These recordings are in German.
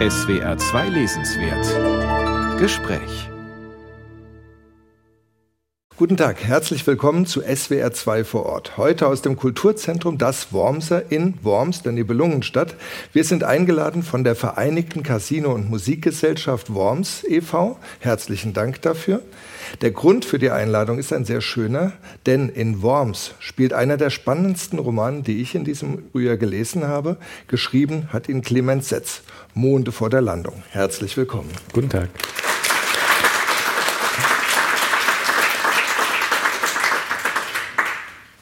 SWR 2 Lesenswert Gespräch Guten Tag, herzlich willkommen zu SWR 2 vor Ort. Heute aus dem Kulturzentrum Das Wormser in Worms, der Nibelungenstadt. Wir sind eingeladen von der Vereinigten Casino- und Musikgesellschaft Worms e.V. Herzlichen Dank dafür. Der Grund für die Einladung ist ein sehr schöner, denn in Worms spielt einer der spannendsten Romane, die ich in diesem Frühjahr gelesen habe. Geschrieben hat ihn Clemens Setz, Monde vor der Landung. Herzlich willkommen. Guten Tag.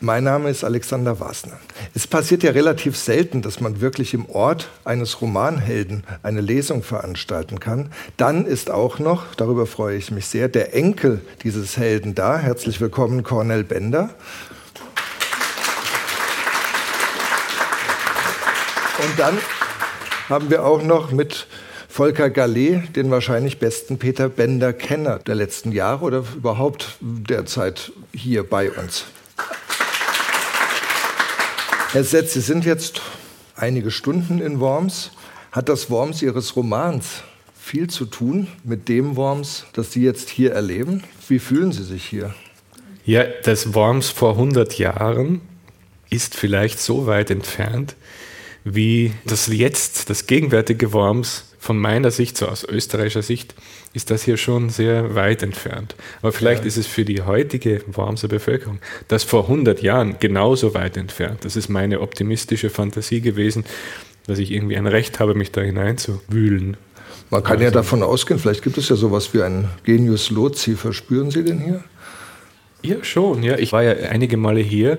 Mein Name ist Alexander Wasner. Es passiert ja relativ selten, dass man wirklich im Ort eines Romanhelden eine Lesung veranstalten kann. Dann ist auch noch, darüber freue ich mich sehr, der Enkel dieses Helden da. Herzlich willkommen, Cornel Bender. Und dann haben wir auch noch mit Volker Gallet, den wahrscheinlich besten Peter Bender-Kenner der letzten Jahre oder überhaupt derzeit hier bei uns. Herr Setz, Sie sind jetzt einige Stunden in Worms. Hat das Worms Ihres Romans viel zu tun mit dem Worms, das Sie jetzt hier erleben? Wie fühlen Sie sich hier? Ja, das Worms vor 100 Jahren ist vielleicht so weit entfernt, wie das jetzt, das gegenwärtige Worms von meiner Sicht, so aus österreichischer Sicht, ist das hier schon sehr weit entfernt. Aber vielleicht ja. ist es für die heutige Wormser Bevölkerung das vor 100 Jahren genauso weit entfernt. Das ist meine optimistische Fantasie gewesen, dass ich irgendwie ein Recht habe, mich da hineinzuwühlen. Man kann also, ja davon ausgehen, vielleicht gibt es ja sowas wie einen Genius Loci. Verspüren Sie den hier? Ja, schon. Ja, ich war ja einige Male hier.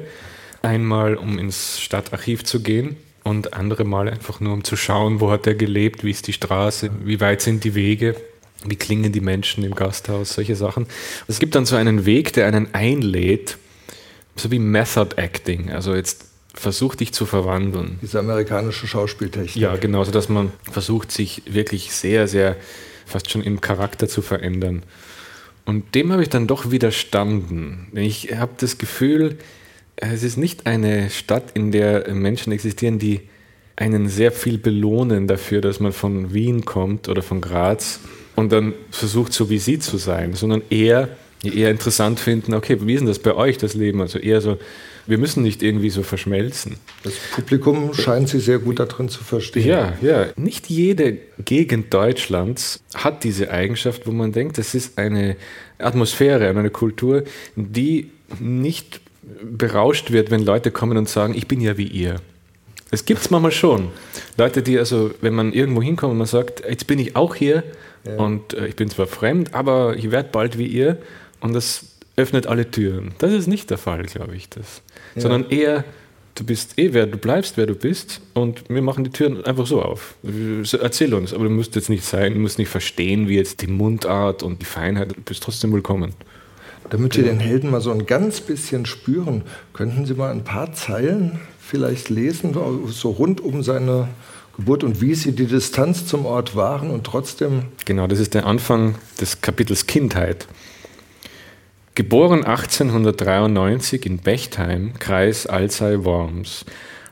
Einmal, um ins Stadtarchiv zu gehen und andere Male einfach nur um zu schauen, wo hat er gelebt, wie ist die Straße, wie weit sind die Wege, wie klingen die Menschen im Gasthaus, solche Sachen. Es gibt dann so einen Weg, der einen einlädt, so wie Method Acting, also jetzt versucht dich zu verwandeln. Diese amerikanische Schauspieltechnik. Ja, genau, so dass man versucht, sich wirklich sehr, sehr fast schon im Charakter zu verändern. Und dem habe ich dann doch widerstanden. Ich habe das Gefühl, es ist nicht eine Stadt, in der Menschen existieren, die einen sehr viel belohnen dafür, dass man von Wien kommt oder von Graz und dann versucht, so wie sie zu sein, sondern eher, eher interessant finden, okay, wie ist denn das bei euch, das Leben? Also eher so, wir müssen nicht irgendwie so verschmelzen. Das Publikum scheint sie sehr gut darin zu verstehen. Ja, ja. Nicht jede Gegend Deutschlands hat diese Eigenschaft, wo man denkt, das ist eine Atmosphäre, eine Kultur, die nicht berauscht wird, wenn Leute kommen und sagen, ich bin ja wie ihr. Es gibt es manchmal schon. Leute, die also, wenn man irgendwo hinkommt und man sagt, jetzt bin ich auch hier ja. und äh, ich bin zwar fremd, aber ich werde bald wie ihr und das öffnet alle Türen. Das ist nicht der Fall, glaube ich. Das. Ja. Sondern eher, du bist eh wer, du bleibst wer du bist und wir machen die Türen einfach so auf. Erzähl uns, aber du musst jetzt nicht sein, du musst nicht verstehen, wie jetzt die Mundart und die Feinheit, du bist trotzdem willkommen. Damit wir den Helden mal so ein ganz bisschen spüren, könnten Sie mal ein paar Zeilen vielleicht lesen, so rund um seine Geburt und wie Sie die Distanz zum Ort waren und trotzdem. Genau, das ist der Anfang des Kapitels Kindheit. Geboren 1893 in Bechtheim, Kreis Alzey-Worms.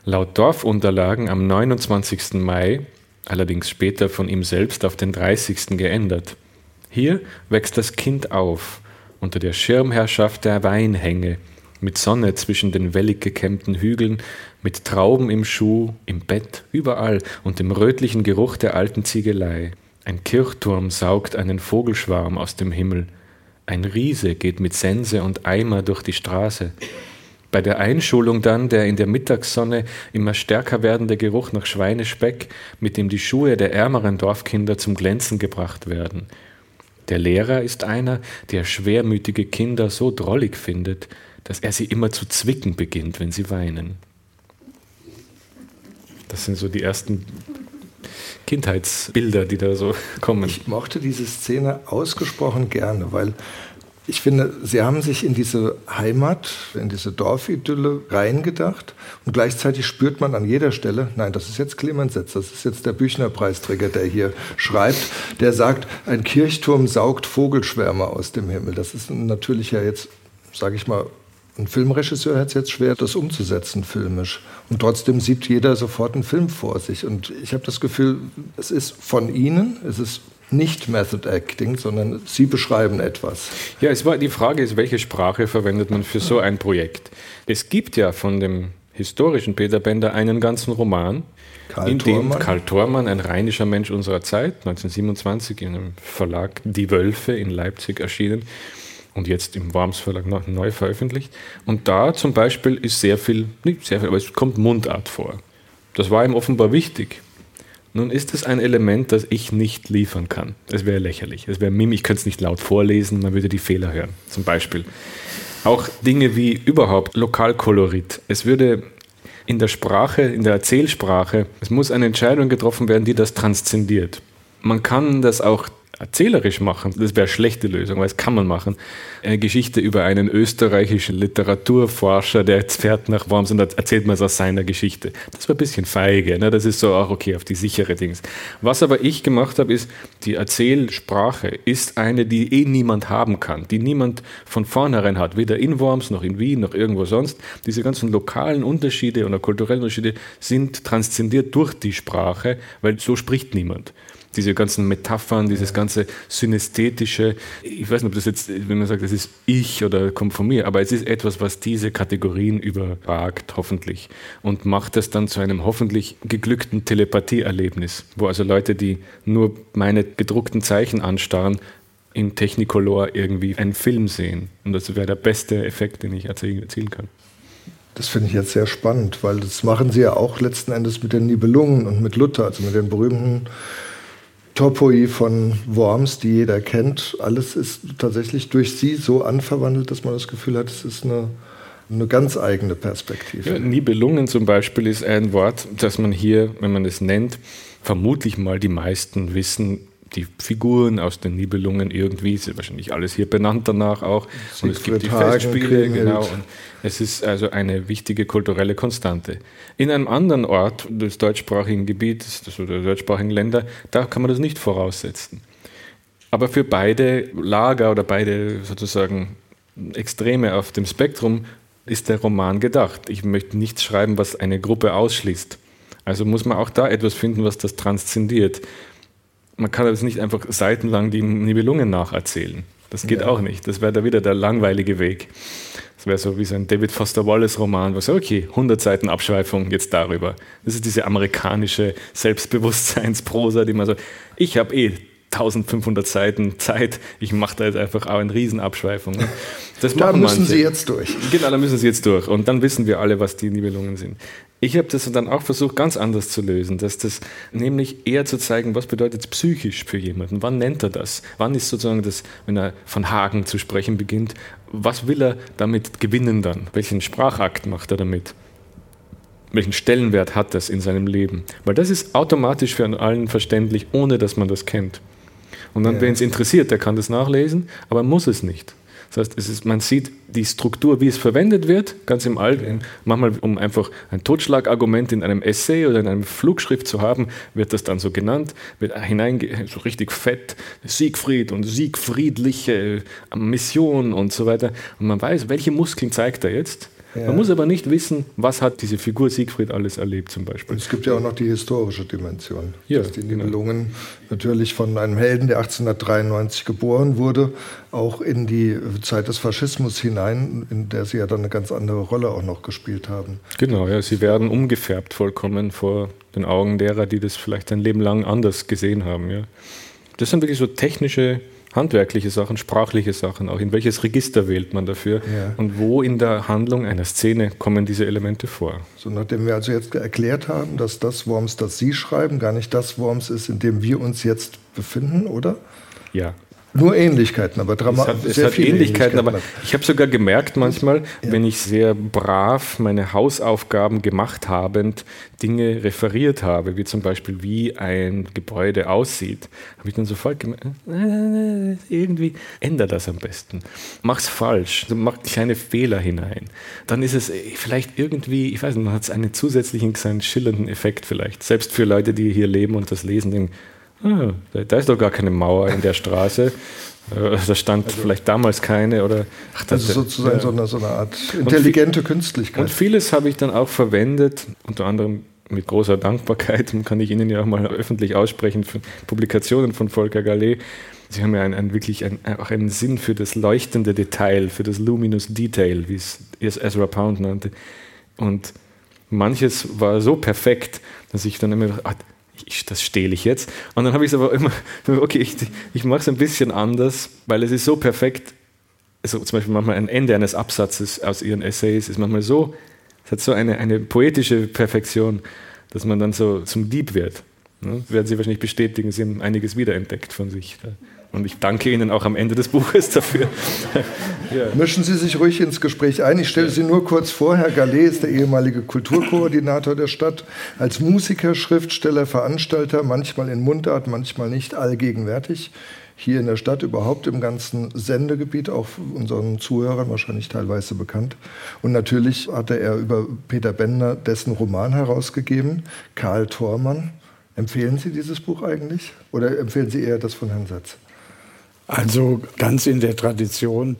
Laut Dorfunterlagen am 29. Mai, allerdings später von ihm selbst auf den 30. geändert. Hier wächst das Kind auf unter der Schirmherrschaft der Weinhänge, mit Sonne zwischen den wellig gekämmten Hügeln, mit Trauben im Schuh, im Bett, überall und dem rötlichen Geruch der alten Ziegelei. Ein Kirchturm saugt einen Vogelschwarm aus dem Himmel. Ein Riese geht mit Sense und Eimer durch die Straße. Bei der Einschulung dann der in der Mittagssonne immer stärker werdende Geruch nach Schweinespeck, mit dem die Schuhe der ärmeren Dorfkinder zum Glänzen gebracht werden. Der Lehrer ist einer, der schwermütige Kinder so drollig findet, dass er sie immer zu zwicken beginnt, wenn sie weinen. Das sind so die ersten Kindheitsbilder, die da so kommen. Ich mochte diese Szene ausgesprochen gerne, weil ich finde, sie haben sich in diese Heimat, in diese Dorfidylle reingedacht und gleichzeitig spürt man an jeder Stelle, nein, das ist jetzt Clemens Setz, das ist jetzt der Büchner-Preisträger, der hier schreibt, der sagt, ein Kirchturm saugt Vogelschwärme aus dem Himmel. Das ist natürlich ja jetzt, sage ich mal, Ein Filmregisseur hat es jetzt schwer, das umzusetzen filmisch. Und trotzdem sieht jeder sofort einen Film vor sich. Und ich habe das Gefühl, es ist von Ihnen, es ist nicht Method Acting, sondern Sie beschreiben etwas. Ja, es war, die Frage ist, welche Sprache verwendet man für so ein Projekt? Es gibt ja von dem historischen Peter Bender einen ganzen Roman, Karl in dem Thormann. Karl Thormann, ein rheinischer Mensch unserer Zeit, 1927 in einem Verlag Die Wölfe in Leipzig erschienen, und jetzt im Worms Verlag neu veröffentlicht. Und da zum Beispiel ist sehr viel, nicht sehr viel, aber es kommt Mundart vor. Das war ihm offenbar wichtig. Nun ist es ein Element, das ich nicht liefern kann. Es wäre lächerlich. Es wäre Mim, ich könnte es nicht laut vorlesen, man würde die Fehler hören. Zum Beispiel. Auch Dinge wie überhaupt Lokalkolorit. Es würde in der Sprache, in der Erzählsprache, es muss eine Entscheidung getroffen werden, die das transzendiert. Man kann das auch erzählerisch machen, das wäre eine schlechte Lösung, weil es kann man machen. Eine Geschichte über einen österreichischen Literaturforscher, der jetzt fährt nach Worms und erzählt man es aus seiner Geschichte. Das war ein bisschen feige, ne? das ist so auch okay auf die sichere Dings. Was aber ich gemacht habe, ist, die Erzählsprache ist eine, die eh niemand haben kann, die niemand von vornherein hat, weder in Worms noch in Wien noch irgendwo sonst. Diese ganzen lokalen Unterschiede oder kulturellen Unterschiede sind transzendiert durch die Sprache, weil so spricht niemand diese ganzen Metaphern, dieses ganze Synästhetische. Ich weiß nicht, ob das jetzt, wenn man sagt, das ist ich oder kommt von mir, aber es ist etwas, was diese Kategorien überragt, hoffentlich. Und macht das dann zu einem hoffentlich geglückten Telepathieerlebnis, wo also Leute, die nur meine gedruckten Zeichen anstarren, in Technicolor irgendwie einen Film sehen. Und das wäre der beste Effekt, den ich erzielen kann. Das finde ich jetzt sehr spannend, weil das machen sie ja auch letzten Endes mit den Nibelungen und mit Luther, also mit den berühmten Topoi von Worms, die jeder kennt. Alles ist tatsächlich durch sie so anverwandelt, dass man das Gefühl hat, es ist eine, eine ganz eigene Perspektive. Ja, Nibelungen zum Beispiel ist ein Wort, das man hier, wenn man es nennt, vermutlich mal die meisten wissen, die Figuren aus den Nibelungen irgendwie, ist wahrscheinlich alles hier benannt danach auch. Und es gibt die Festspiele, genau. Und es ist also eine wichtige kulturelle Konstante. In einem anderen Ort des deutschsprachigen Gebietes oder der deutschsprachigen Länder, da kann man das nicht voraussetzen. Aber für beide Lager oder beide sozusagen Extreme auf dem Spektrum ist der Roman gedacht. Ich möchte nichts schreiben, was eine Gruppe ausschließt. Also muss man auch da etwas finden, was das transzendiert man kann jetzt nicht einfach seitenlang die Nibelungen nacherzählen. Das geht ja. auch nicht. Das wäre da wieder der langweilige Weg. Das wäre so wie so ein David Foster Wallace Roman, wo so, okay, 100 Seiten Abschweifung jetzt darüber. Das ist diese amerikanische Selbstbewusstseinsprosa, die man so, ich habe eh 1500 Seiten Zeit, ich mache da jetzt einfach auch eine Riesenabschweifung. Das da müssen manche. Sie jetzt durch. Genau, da müssen Sie jetzt durch. Und dann wissen wir alle, was die Nibelungen sind. Ich habe das dann auch versucht, ganz anders zu lösen, dass das nämlich eher zu zeigen, was bedeutet es psychisch für jemanden, wann nennt er das, wann ist sozusagen das, wenn er von Hagen zu sprechen beginnt, was will er damit gewinnen dann, welchen Sprachakt macht er damit, welchen Stellenwert hat das in seinem Leben, weil das ist automatisch für allen verständlich, ohne dass man das kennt. Und dann, ja. wen es interessiert, der kann das nachlesen, aber muss es nicht. Das heißt, ist, man sieht die Struktur, wie es verwendet wird, ganz im Allgemeinen. Manchmal, um einfach ein Totschlagargument in einem Essay oder in einem Flugschrift zu haben, wird das dann so genannt, wird hinein, so richtig fett, Siegfried und siegfriedliche Mission und so weiter. Und man weiß, welche Muskeln zeigt er jetzt ja. Man muss aber nicht wissen, was hat diese Figur Siegfried alles erlebt zum Beispiel. Und es gibt ja auch noch die historische Dimension, ja, dass die. Nibelungen genau. natürlich von einem Helden, der 1893 geboren wurde, auch in die Zeit des Faschismus hinein, in der sie ja dann eine ganz andere Rolle auch noch gespielt haben. Genau, ja, sie werden umgefärbt vollkommen vor den Augen derer, die das vielleicht ein Leben lang anders gesehen haben. Ja. Das sind wirklich so technische handwerkliche Sachen, sprachliche Sachen, auch in welches Register wählt man dafür ja. und wo in der Handlung einer Szene kommen diese Elemente vor. So, nachdem wir also jetzt erklärt haben, dass das Worms, das Sie schreiben, gar nicht das Worms ist, in dem wir uns jetzt befinden, oder? Ja, nur Ähnlichkeiten, aber dramatisch. Es hat, es hat Ähnlichkeiten, Ähnlichkeiten, aber ich habe sogar gemerkt manchmal, ja. wenn ich sehr brav meine Hausaufgaben gemacht habend Dinge referiert habe, wie zum Beispiel wie ein Gebäude aussieht, habe ich dann sofort gemerkt, äh, irgendwie ändere das am besten. Mach's falsch, mach kleine Fehler hinein. Dann ist es vielleicht irgendwie, ich weiß nicht, man hat einen zusätzlichen, kleinen schillernden Effekt vielleicht. Selbst für Leute, die hier leben und das lesen, denken, ah, da ist doch gar keine Mauer in der Straße. Äh, da stand also, vielleicht damals keine oder. Ach, das also sozusagen ja. so, eine, so eine Art intelligente und Künstlichkeit. Und vieles habe ich dann auch verwendet, unter anderem mit großer Dankbarkeit, und kann ich Ihnen ja auch mal öffentlich aussprechen, für Publikationen von Volker Gallet. Sie haben ja ein, ein wirklich ein, auch einen Sinn für das leuchtende Detail, für das Luminous Detail, wie es Ezra Pound nannte. Und manches war so perfekt, dass ich dann immer dachte, ich, das stehle ich jetzt. Und dann habe ich es aber immer, okay, ich, ich mache es ein bisschen anders, weil es ist so perfekt. Also zum Beispiel manchmal ein Ende eines Absatzes aus ihren Essays ist manchmal so, es hat so eine, eine poetische Perfektion, dass man dann so zum Dieb wird. Ne? Werden Sie wahrscheinlich bestätigen, Sie haben einiges wiederentdeckt von sich. Und ich danke Ihnen auch am Ende des Buches dafür. ja. Mischen Sie sich ruhig ins Gespräch ein. Ich stelle Sie nur kurz vor. Herr Gallet ist der ehemalige Kulturkoordinator der Stadt. Als Musiker, Schriftsteller, Veranstalter, manchmal in Mundart, manchmal nicht allgegenwärtig. Hier in der Stadt, überhaupt im ganzen Sendegebiet, auch unseren Zuhörern wahrscheinlich teilweise bekannt. Und natürlich hatte er über Peter Bender dessen Roman herausgegeben, Karl Thormann. Empfehlen Sie dieses Buch eigentlich? Oder empfehlen Sie eher das von Herrn Satz? Also ganz in der Tradition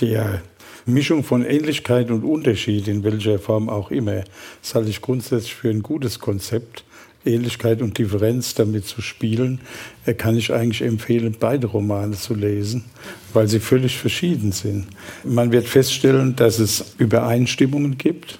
der Mischung von Ähnlichkeit und Unterschied, in welcher Form auch immer, das halte ich grundsätzlich für ein gutes Konzept. Ähnlichkeit und Differenz damit zu spielen, äh, kann ich eigentlich empfehlen, beide Romane zu lesen, weil sie völlig verschieden sind. Man wird feststellen, dass es Übereinstimmungen gibt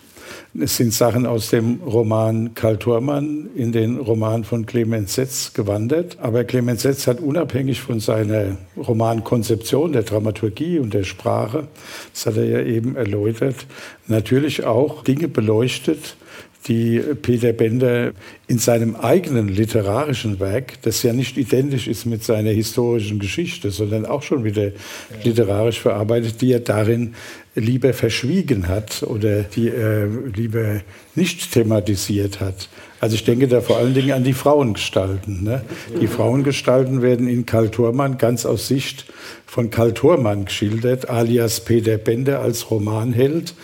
es sind Sachen aus dem Roman Karl Thormann in den Roman von Clemens Setz gewandert. Aber Clemens Setz hat unabhängig von seiner Romankonzeption, der Dramaturgie und der Sprache, das hat er ja eben erläutert, natürlich auch Dinge beleuchtet, die Peter Bender in seinem eigenen literarischen Werk, das ja nicht identisch ist mit seiner historischen Geschichte, sondern auch schon wieder literarisch verarbeitet, die er darin lieber verschwiegen hat oder die er lieber nicht thematisiert hat. Also ich denke da vor allen Dingen an die Frauengestalten. Ne? Die Frauengestalten werden in Karl Thormann ganz aus Sicht von Karl Thormann geschildert, alias Peter Bender als Romanheld.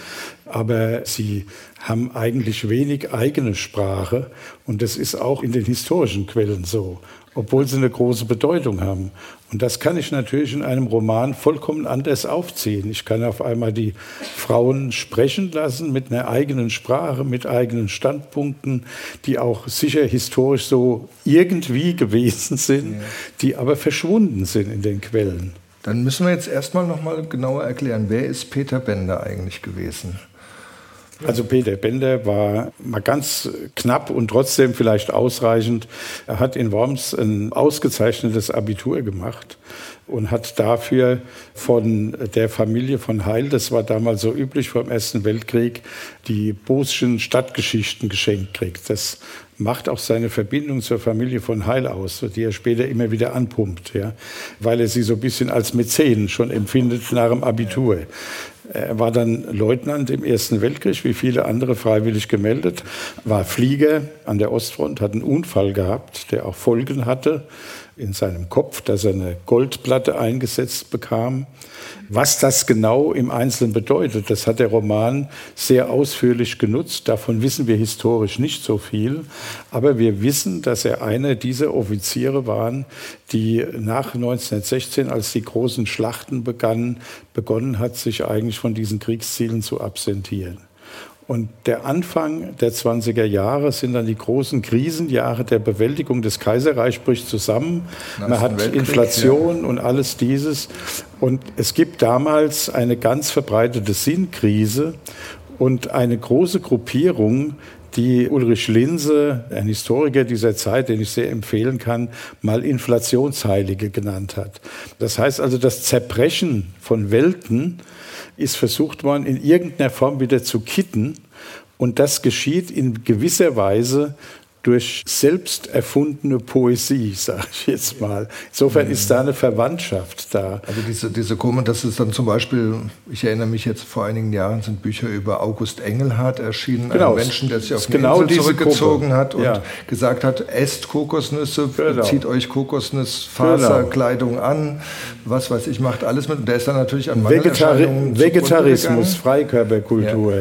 Aber sie haben eigentlich wenig eigene Sprache und das ist auch in den historischen Quellen so, obwohl sie eine große Bedeutung haben. Und das kann ich natürlich in einem Roman vollkommen anders aufziehen. Ich kann auf einmal die Frauen sprechen lassen mit einer eigenen Sprache, mit eigenen Standpunkten, die auch sicher historisch so irgendwie gewesen sind, die aber verschwunden sind in den Quellen. Dann müssen wir jetzt erstmal noch mal genauer erklären, wer ist Peter Bender eigentlich gewesen? Also Peter Bender war mal ganz knapp und trotzdem vielleicht ausreichend. Er hat in Worms ein ausgezeichnetes Abitur gemacht und hat dafür von der Familie von Heil, das war damals so üblich vor dem Ersten Weltkrieg, die Boschen Stadtgeschichten geschenkt kriegt. Das macht auch seine Verbindung zur Familie von Heil aus, die er später immer wieder anpumpt, ja, weil er sie so ein bisschen als Mäzen schon empfindet nach dem Abitur. Er war dann Leutnant im Ersten Weltkrieg, wie viele andere freiwillig gemeldet, war Flieger an der Ostfront, hat einen Unfall gehabt, der auch Folgen hatte in seinem Kopf, dass er eine Goldplatte eingesetzt bekam. Was das genau im Einzelnen bedeutet, das hat der Roman sehr ausführlich genutzt. Davon wissen wir historisch nicht so viel. Aber wir wissen, dass er einer dieser Offiziere war, die nach 1916, als die großen Schlachten begannen, begonnen hat, sich eigentlich von diesen Kriegszielen zu absentieren. Und der Anfang der 20er Jahre sind dann die großen Krisenjahre der Bewältigung des Kaiserreichs bricht zusammen. Man hat Weltkrieg, Inflation ja. und alles dieses. Und es gibt damals eine ganz verbreitete Sinnkrise und eine große Gruppierung, die Ulrich Linse, ein Historiker dieser Zeit, den ich sehr empfehlen kann, mal Inflationsheilige genannt hat. Das heißt also, das Zerbrechen von Welten ist versucht worden, in irgendeiner Form wieder zu kitten. Und das geschieht in gewisser Weise durch selbst erfundene Poesie, sage ich jetzt mal. Insofern ist da eine Verwandtschaft da. Also diese, diese Kommen, das ist dann zum Beispiel, ich erinnere mich jetzt vor einigen Jahren sind Bücher über August Engelhardt erschienen, genau, einen Menschen, der sich auf eine genau Insel zurückgezogen Gruppe. hat und ja. gesagt hat, esst Kokosnüsse, genau. zieht euch Kokosnussfaserkleidung genau. an, was weiß ich, macht alles mit. Und der ist dann natürlich an Vegetari Vegetarismus, Freikörperkultur.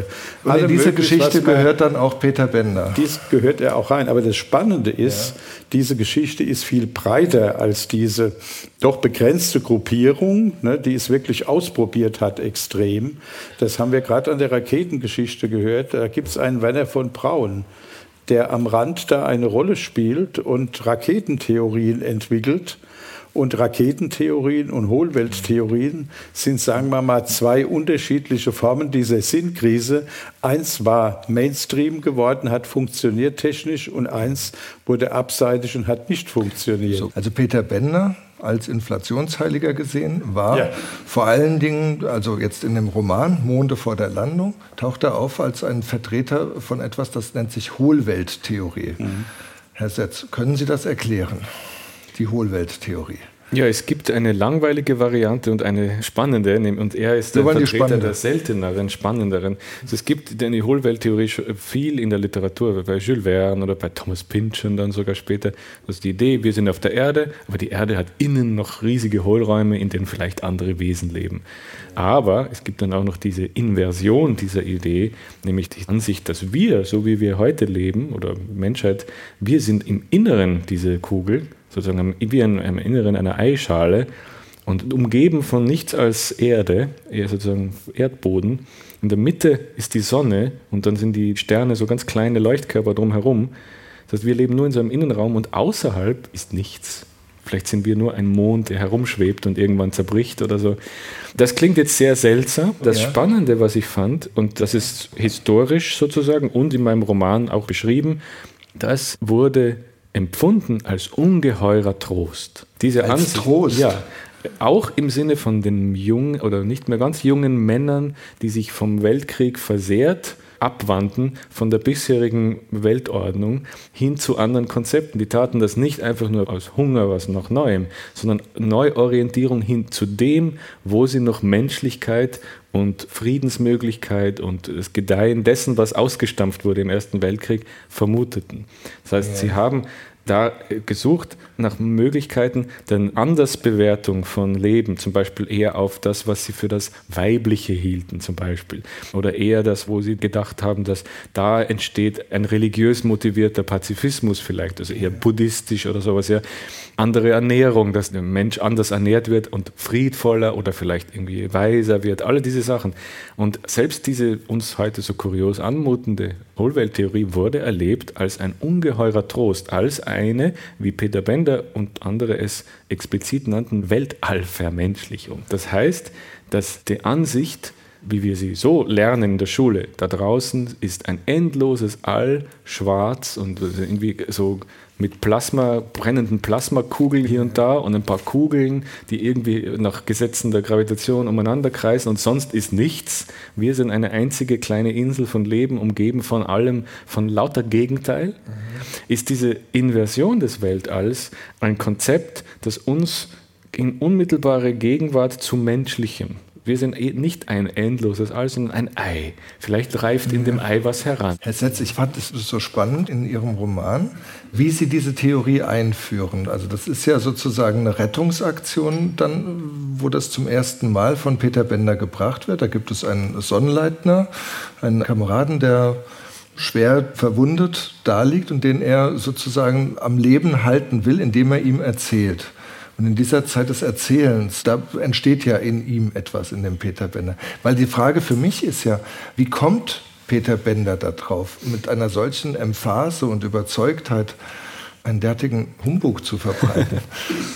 Ja. Und in diese Geschichte gehört dann auch Peter Bender. Dies gehört er auch rein Aber das Spannende ist, ja. diese Geschichte ist viel breiter als diese doch begrenzte Gruppierung, ne, die es wirklich ausprobiert hat, extrem. Das haben wir gerade an der Raketengeschichte gehört. Da gibt es einen Werner von Braun, der am Rand da eine Rolle spielt und Raketentheorien entwickelt und Raketentheorien und Hohlwelttheorien sind, sagen wir mal, zwei unterschiedliche Formen dieser Sinnkrise. Eins war Mainstream geworden, hat funktioniert technisch und eins wurde abseitig und hat nicht funktioniert. Also Peter Bender als Inflationsheiliger gesehen war ja. vor allen Dingen, also jetzt in dem Roman Monde vor der Landung, taucht er auf als ein Vertreter von etwas, das nennt sich Hohlwelttheorie. Mhm. Herr Setz, können Sie das erklären? Die Hohlwelttheorie. Ja, es gibt eine langweilige Variante und eine spannende, und er ist der Vertreter der selteneren, spannenderen. Also es gibt eine Hohlwelttheorie viel in der Literatur, bei Jules Verne oder bei Thomas Pynchon dann sogar später. Das ist die Idee, wir sind auf der Erde, aber die Erde hat innen noch riesige Hohlräume, in denen vielleicht andere Wesen leben. Aber es gibt dann auch noch diese Inversion dieser Idee, nämlich die Ansicht, dass wir, so wie wir heute leben, oder Menschheit, wir sind im Inneren diese Kugel sozusagen wie im Inneren einer Eischale und umgeben von nichts als Erde, eher sozusagen Erdboden. In der Mitte ist die Sonne und dann sind die Sterne so ganz kleine Leuchtkörper drumherum. Das heißt, wir leben nur in so einem Innenraum und außerhalb ist nichts. Vielleicht sind wir nur ein Mond, der herumschwebt und irgendwann zerbricht oder so. Das klingt jetzt sehr seltsam. Das ja. Spannende, was ich fand, und das ist historisch sozusagen und in meinem Roman auch beschrieben, das wurde empfunden als ungeheurer Trost. Diese als Ansicht, Trost? Ja. Auch im Sinne von den jungen oder nicht mehr ganz jungen Männern, die sich vom Weltkrieg versehrt abwandten von der bisherigen Weltordnung hin zu anderen Konzepten. Die taten das nicht einfach nur aus Hunger, was nach Neuem, sondern Neuorientierung hin zu dem, wo sie noch Menschlichkeit und Friedensmöglichkeit und das Gedeihen dessen, was ausgestampft wurde im Ersten Weltkrieg, vermuteten. Das heißt, ja. sie haben da gesucht nach Möglichkeiten der Andersbewertung von Leben, zum Beispiel eher auf das, was sie für das Weibliche hielten, zum Beispiel. Oder eher das, wo sie gedacht haben, dass da entsteht ein religiös motivierter Pazifismus vielleicht, also eher buddhistisch oder sowas, ja. Andere Ernährung, dass der Mensch anders ernährt wird und friedvoller oder vielleicht irgendwie weiser wird, alle diese Sachen. Und selbst diese uns heute so kurios anmutende Hohlwelttheorie wurde erlebt als ein ungeheurer Trost, als eine, wie Peter Bender und andere es explizit nannten, Weltallvermenschlichung. Das heißt, dass die Ansicht, wie wir sie so lernen in der Schule, da draußen ist ein endloses All, schwarz und irgendwie so mit Plasma, brennenden Plasmakugeln hier und da und ein paar Kugeln, die irgendwie nach Gesetzen der Gravitation umeinander kreisen und sonst ist nichts. Wir sind eine einzige kleine Insel von Leben, umgeben von allem, von lauter Gegenteil. Mhm. Ist diese Inversion des Weltalls ein Konzept, das uns in unmittelbare Gegenwart zu Menschlichem wir sind eh nicht ein endloses All, sondern ein Ei. Vielleicht reift in dem Ei was heran. Herr Setz, ich fand es so spannend in Ihrem Roman, wie Sie diese Theorie einführen. Also das ist ja sozusagen eine Rettungsaktion, dann, wo das zum ersten Mal von Peter Bender gebracht wird. Da gibt es einen Sonnenleitner, einen Kameraden, der schwer verwundet daliegt und den er sozusagen am Leben halten will, indem er ihm erzählt. Und in dieser Zeit des Erzählens, da entsteht ja in ihm etwas, in dem Peter Bender. Weil die Frage für mich ist ja, wie kommt Peter Bender da drauf, mit einer solchen Emphase und Überzeugtheit einen derartigen Humbug zu verbreiten?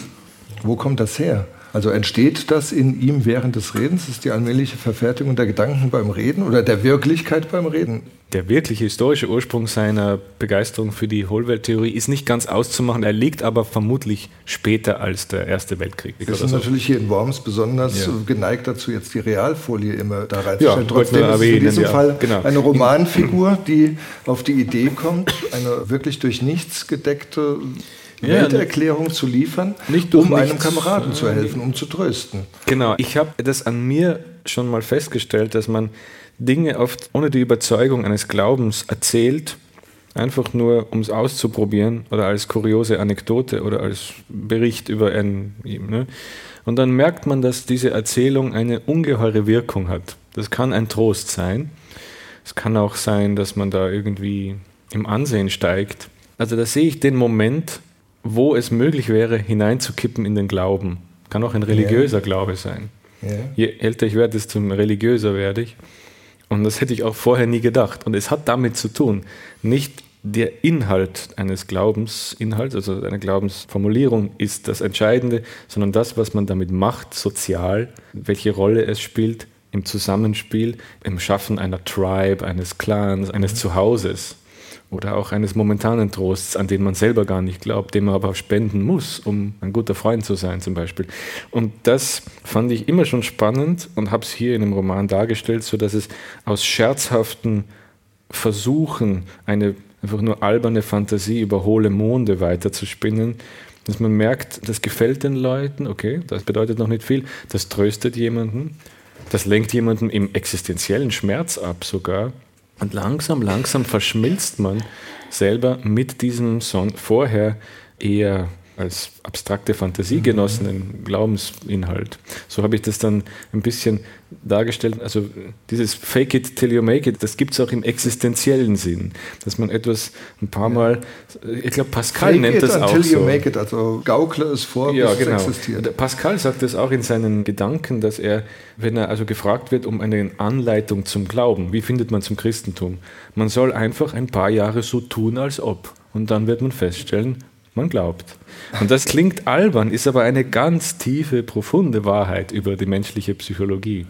Wo kommt das her? Also entsteht das in ihm während des Redens? Ist die allmähliche Verfertigung der Gedanken beim Reden oder der Wirklichkeit beim Reden? Der wirkliche historische Ursprung seiner Begeisterung für die Hohlwelttheorie ist nicht ganz auszumachen. Er liegt aber vermutlich später als der Erste Weltkrieg. Wir sind so. natürlich hier in Worms besonders ja. geneigt dazu, jetzt die Realfolie immer da reinzustellen. Ja, Trotzdem ist es in diesem ja. Fall genau. eine Romanfigur, die auf die Idee kommt, eine wirklich durch nichts gedeckte ja, Welterklärung zu liefern, um einem Kameraden zu helfen, um zu trösten. Genau, ich habe das an mir schon mal festgestellt, dass man Dinge oft ohne die Überzeugung eines Glaubens erzählt, einfach nur um es auszuprobieren oder als kuriose Anekdote oder als Bericht über einen. Ne? Und dann merkt man, dass diese Erzählung eine ungeheure Wirkung hat. Das kann ein Trost sein. Es kann auch sein, dass man da irgendwie im Ansehen steigt Also da sehe ich den Moment, wo es möglich wäre, hineinzukippen in den Glauben. Kann auch ein religiöser ja. Glaube sein. Ja. Je älter ich werde, desto religiöser werde ich. Und das hätte ich auch vorher nie gedacht. Und es hat damit zu tun, nicht der Inhalt eines Glaubensinhalts, also eine Glaubensformulierung ist das Entscheidende, sondern das, was man damit macht, sozial, welche Rolle es spielt im Zusammenspiel, im Schaffen einer Tribe, eines Clans, eines mhm. Zuhauses oder auch eines momentanen Trosts, an den man selber gar nicht glaubt, den man aber spenden muss, um ein guter Freund zu sein zum Beispiel. Und das fand ich immer schon spannend und habe es hier in dem Roman dargestellt, so dass es aus scherzhaften Versuchen, eine einfach nur alberne Fantasie über hohle Monde weiterzuspinnen, dass man merkt, das gefällt den Leuten, okay, das bedeutet noch nicht viel, das tröstet jemanden, das lenkt jemanden im existenziellen Schmerz ab sogar. Und langsam, langsam verschmilzt man selber mit diesem Song. Vorher eher als abstrakte Fantasie genossenen Glaubensinhalt. So habe ich das dann ein bisschen dargestellt. Also dieses Fake it till you make it, das gibt es auch im existenziellen Sinn, dass man etwas ein paar Mal, ich glaube Pascal Fake nennt das auch so. you make it, also gaukle es vor, ja, bis genau. es existiert. Pascal sagt das auch in seinen Gedanken, dass er, wenn er also gefragt wird um eine Anleitung zum Glauben, wie findet man zum Christentum, man soll einfach ein paar Jahre so tun, als ob. Und dann wird man feststellen, man glaubt. Und das klingt albern, ist aber eine ganz tiefe, profunde Wahrheit über die menschliche Psychologie.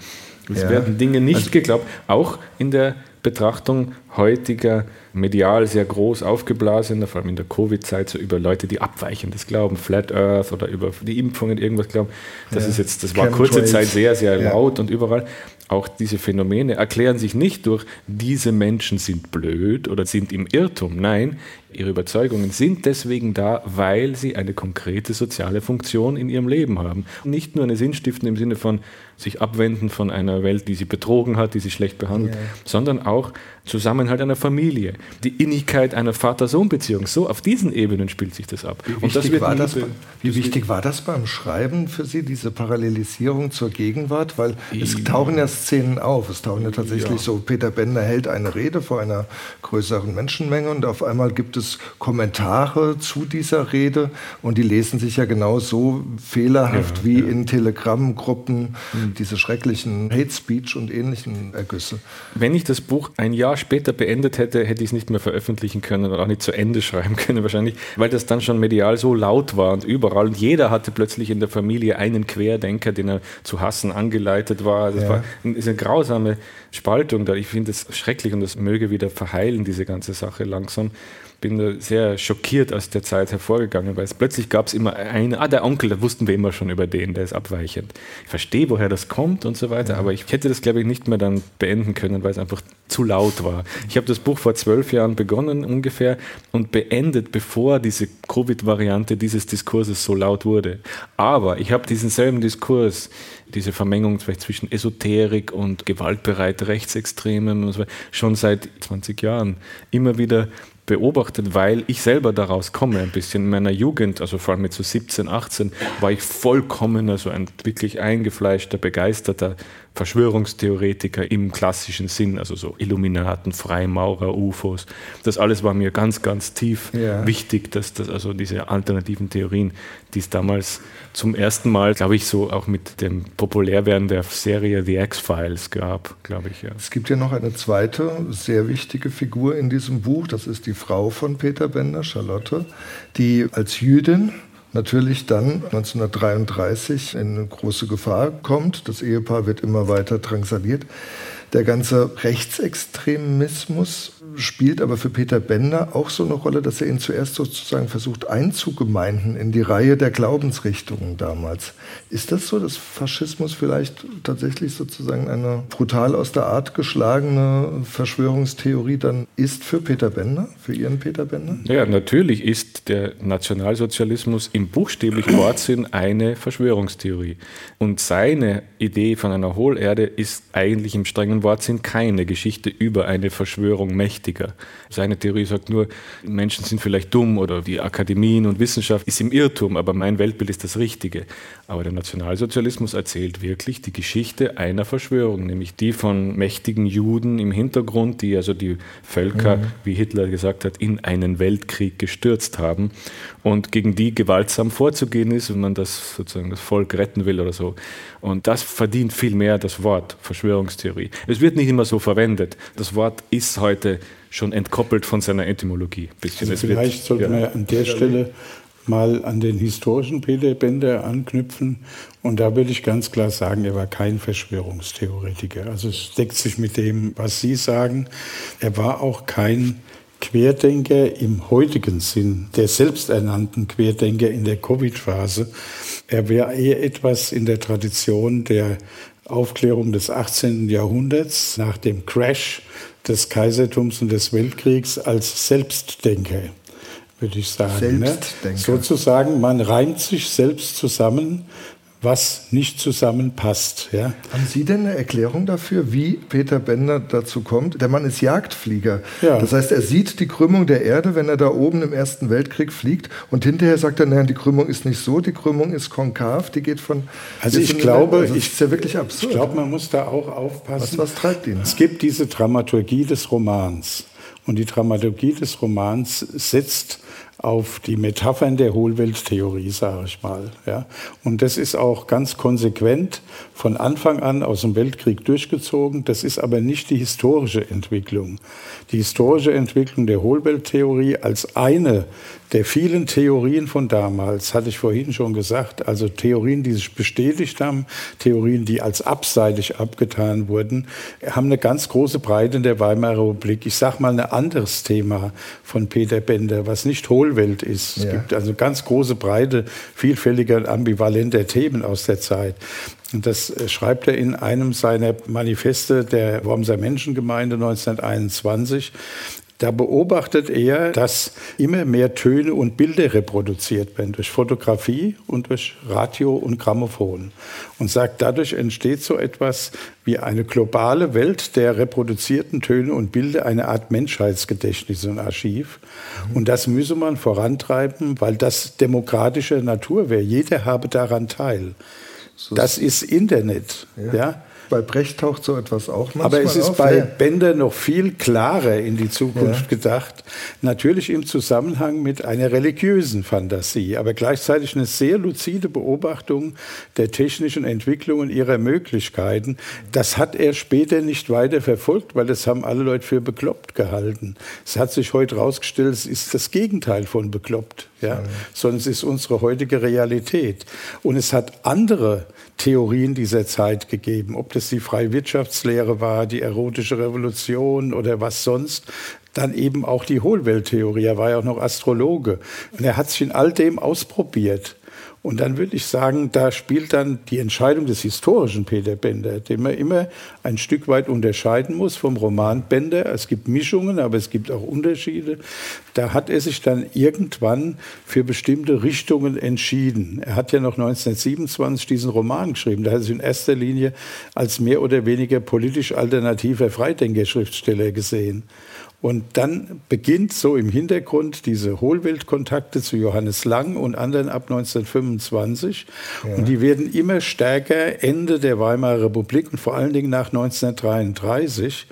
Es ja. werden Dinge nicht also, geglaubt, auch in der Betrachtung heutiger medial sehr groß aufgeblasener, vor allem in der Covid-Zeit, so über Leute, die abweichendes glauben, Flat Earth oder über die Impfungen irgendwas glauben. Das ja. ist jetzt, das war kurze Zeit sehr, sehr laut und überall auch diese Phänomene erklären sich nicht durch, diese Menschen sind blöd oder sind im Irrtum. Nein, ihre Überzeugungen sind deswegen da, weil sie eine konkrete soziale Funktion in ihrem Leben haben. Nicht nur eine Sinnstiftung im Sinne von sich abwenden von einer Welt, die sie betrogen hat, die sie schlecht behandelt, ja. sondern auch Zusammenhalt einer Familie, die Innigkeit einer Vater-Sohn-Beziehung. So auf diesen Ebenen spielt sich das ab. Wie wichtig, war, das, wie wichtig war das beim Schreiben für Sie, diese Parallelisierung zur Gegenwart? Weil es tauchen ja Szenen auf. Es tauchen ja tatsächlich ja. so, Peter Bender hält eine Rede vor einer größeren Menschenmenge und auf einmal gibt es Kommentare zu dieser Rede und die lesen sich ja genauso fehlerhaft ja, wie in Telegram-Gruppen, mhm. diese schrecklichen Hate Speech und ähnlichen Ergüsse. Wenn ich das Buch ein Jahr später beendet hätte, hätte ich es nicht mehr veröffentlichen können oder auch nicht zu Ende schreiben können wahrscheinlich, weil das dann schon medial so laut war und überall und jeder hatte plötzlich in der Familie einen Querdenker, den er zu hassen angeleitet war. Das war ist eine grausame Spaltung da. Ich finde es schrecklich und das möge wieder verheilen, diese ganze Sache langsam bin sehr schockiert aus der Zeit hervorgegangen, weil es plötzlich gab es immer einen, ah, der Onkel, da wussten wir immer schon über den, der ist abweichend. Ich verstehe, woher das kommt und so weiter, ja. aber ich hätte das, glaube ich, nicht mehr dann beenden können, weil es einfach zu laut war. Ich habe das Buch vor zwölf Jahren begonnen ungefähr und beendet, bevor diese Covid-Variante dieses Diskurses so laut wurde. Aber ich habe diesen selben Diskurs, diese Vermengung zwischen Esoterik und gewaltbereite Rechtsextremen so, schon seit 20 Jahren immer wieder beobachtet, weil ich selber daraus komme, ein bisschen in meiner Jugend, also vor allem mit so 17, 18, war ich vollkommen, also ein wirklich eingefleischter, begeisterter Verschwörungstheoretiker im klassischen Sinn, also so Illuminaten, Freimaurer, UFOs. Das alles war mir ganz, ganz tief ja. wichtig, dass das also diese alternativen Theorien, die es damals zum ersten Mal, glaube ich, so auch mit dem Populärwerden der Serie The X-Files gab, glaube ich. Ja. Es gibt ja noch eine zweite sehr wichtige Figur in diesem Buch, das ist die Frau von Peter Bender, Charlotte, die als Jüdin natürlich dann 1933 in große Gefahr kommt. Das Ehepaar wird immer weiter drangsaliert. Der ganze Rechtsextremismus spielt aber für Peter Bender auch so eine Rolle, dass er ihn zuerst sozusagen versucht einzugemeinden in die Reihe der Glaubensrichtungen damals. Ist das so, dass Faschismus vielleicht tatsächlich sozusagen eine brutal aus der Art geschlagene Verschwörungstheorie dann ist für Peter Bender, für Ihren Peter Bender? Ja, natürlich ist der Nationalsozialismus im buchstäblichen Wortsinn eine Verschwörungstheorie. Und seine Idee von einer Hohlerde ist eigentlich im strengen Wortsinn keine Geschichte über eine Verschwörung mächtiger. Seine Theorie sagt nur, Menschen sind vielleicht dumm oder die Akademien und Wissenschaft ist im Irrtum, aber mein Weltbild ist das Richtige. Aber der Nationalsozialismus erzählt wirklich die Geschichte einer Verschwörung, nämlich die von mächtigen Juden im Hintergrund, die also die Völker, mhm. wie Hitler gesagt hat, in einen Weltkrieg gestürzt haben und gegen die gewaltsam vorzugehen ist, wenn man das sozusagen das Volk retten will oder so. Und das verdient viel mehr das Wort Verschwörungstheorie. Es wird nicht immer so verwendet. Das Wort ist heute schon entkoppelt von seiner Etymologie. Bisschen. Also vielleicht sollten ja. wir an der Stelle mal an den historischen Peter Bender anknüpfen. Und da würde ich ganz klar sagen, er war kein Verschwörungstheoretiker. Also es deckt sich mit dem, was Sie sagen. Er war auch kein Querdenker im heutigen Sinn, der selbsternannten Querdenker in der Covid-Phase. Er wäre eher etwas in der Tradition der Aufklärung des 18. Jahrhunderts nach dem Crash des Kaisertums und des Weltkriegs als Selbstdenker, würde ich sagen. Ne? Selbstdenker. Ne? Sozusagen, man reimt sich selbst zusammen was nicht zusammenpasst. Ja. Haben Sie denn eine Erklärung dafür, wie Peter Bender dazu kommt? Der Mann ist Jagdflieger. Ja. Das heißt, er sieht die Krümmung der Erde, wenn er da oben im Ersten Weltkrieg fliegt. Und hinterher sagt er, nein, die Krümmung ist nicht so, die Krümmung ist konkav, die geht von. Also ich glaube, also ich, ist ja wirklich absurd. Ich glaube, man muss da auch aufpassen. Was, was treibt ihn? Es gibt diese Dramaturgie des Romans. Und die Dramaturgie des Romans setzt auf die Metaphern der Hohlwelttheorie, sage ich mal. Ja. Und das ist auch ganz konsequent von Anfang an aus dem Weltkrieg durchgezogen. Das ist aber nicht die historische Entwicklung. Die historische Entwicklung der Hohlwelttheorie als eine der vielen Theorien von damals, hatte ich vorhin schon gesagt, also Theorien, die sich bestätigt haben, Theorien, die als abseitig abgetan wurden, haben eine ganz große Breite in der Weimarer Republik. Ich sage mal ein anderes Thema von Peter Bender, was nicht Hohlwelt ist. Ja. Es gibt also ganz große Breite vielfältiger und ambivalenter Themen aus der Zeit. Und das äh, schreibt er in einem seiner Manifeste der Wormser Menschengemeinde 1921. Da beobachtet er, dass immer mehr Töne und Bilder reproduziert werden durch Fotografie und durch Radio und Grammophon und sagt, dadurch entsteht so etwas wie eine globale Welt der reproduzierten Töne und Bilder, eine Art Menschheitsgedächtnis und Archiv. Und das müsse man vorantreiben, weil das demokratische Natur wäre. Jeder habe daran teil. Das ist Internet. Ja. ja. Bei Brecht taucht so etwas auch manchmal Aber es ist auf, bei ja. Bender noch viel klarer in die Zukunft ja. gedacht. Natürlich im Zusammenhang mit einer religiösen Fantasie, aber gleichzeitig eine sehr luzide Beobachtung der technischen Entwicklungen ihrer Möglichkeiten. Das hat er später nicht weiter verfolgt, weil das haben alle Leute für bekloppt gehalten. Es hat sich heute herausgestellt, es ist das Gegenteil von bekloppt, ja? ja. sondern es ist unsere heutige Realität. Und es hat andere Theorien dieser Zeit gegeben, ob das die freie Wirtschaftslehre war, die erotische Revolution oder was sonst. Dann eben auch die Hohlwelttheorie. Er war ja auch noch Astrologe. Und er hat sich in all dem ausprobiert. Und dann würde ich sagen, da spielt dann die Entscheidung des historischen Peter Bender, den man immer ein Stück weit unterscheiden muss vom Roman Bender. Es gibt Mischungen, aber es gibt auch Unterschiede. Da hat er sich dann irgendwann für bestimmte Richtungen entschieden. Er hat ja noch 1927 diesen Roman geschrieben. Da hat er sich in erster Linie als mehr oder weniger politisch alternativer Freidenker-Schriftsteller gesehen. Und dann beginnt so im Hintergrund diese Hohlweltkontakte zu Johannes Lang und anderen ab 1925. Ja. Und die werden immer stärker Ende der Weimarer Republik und vor allen Dingen nach 1933.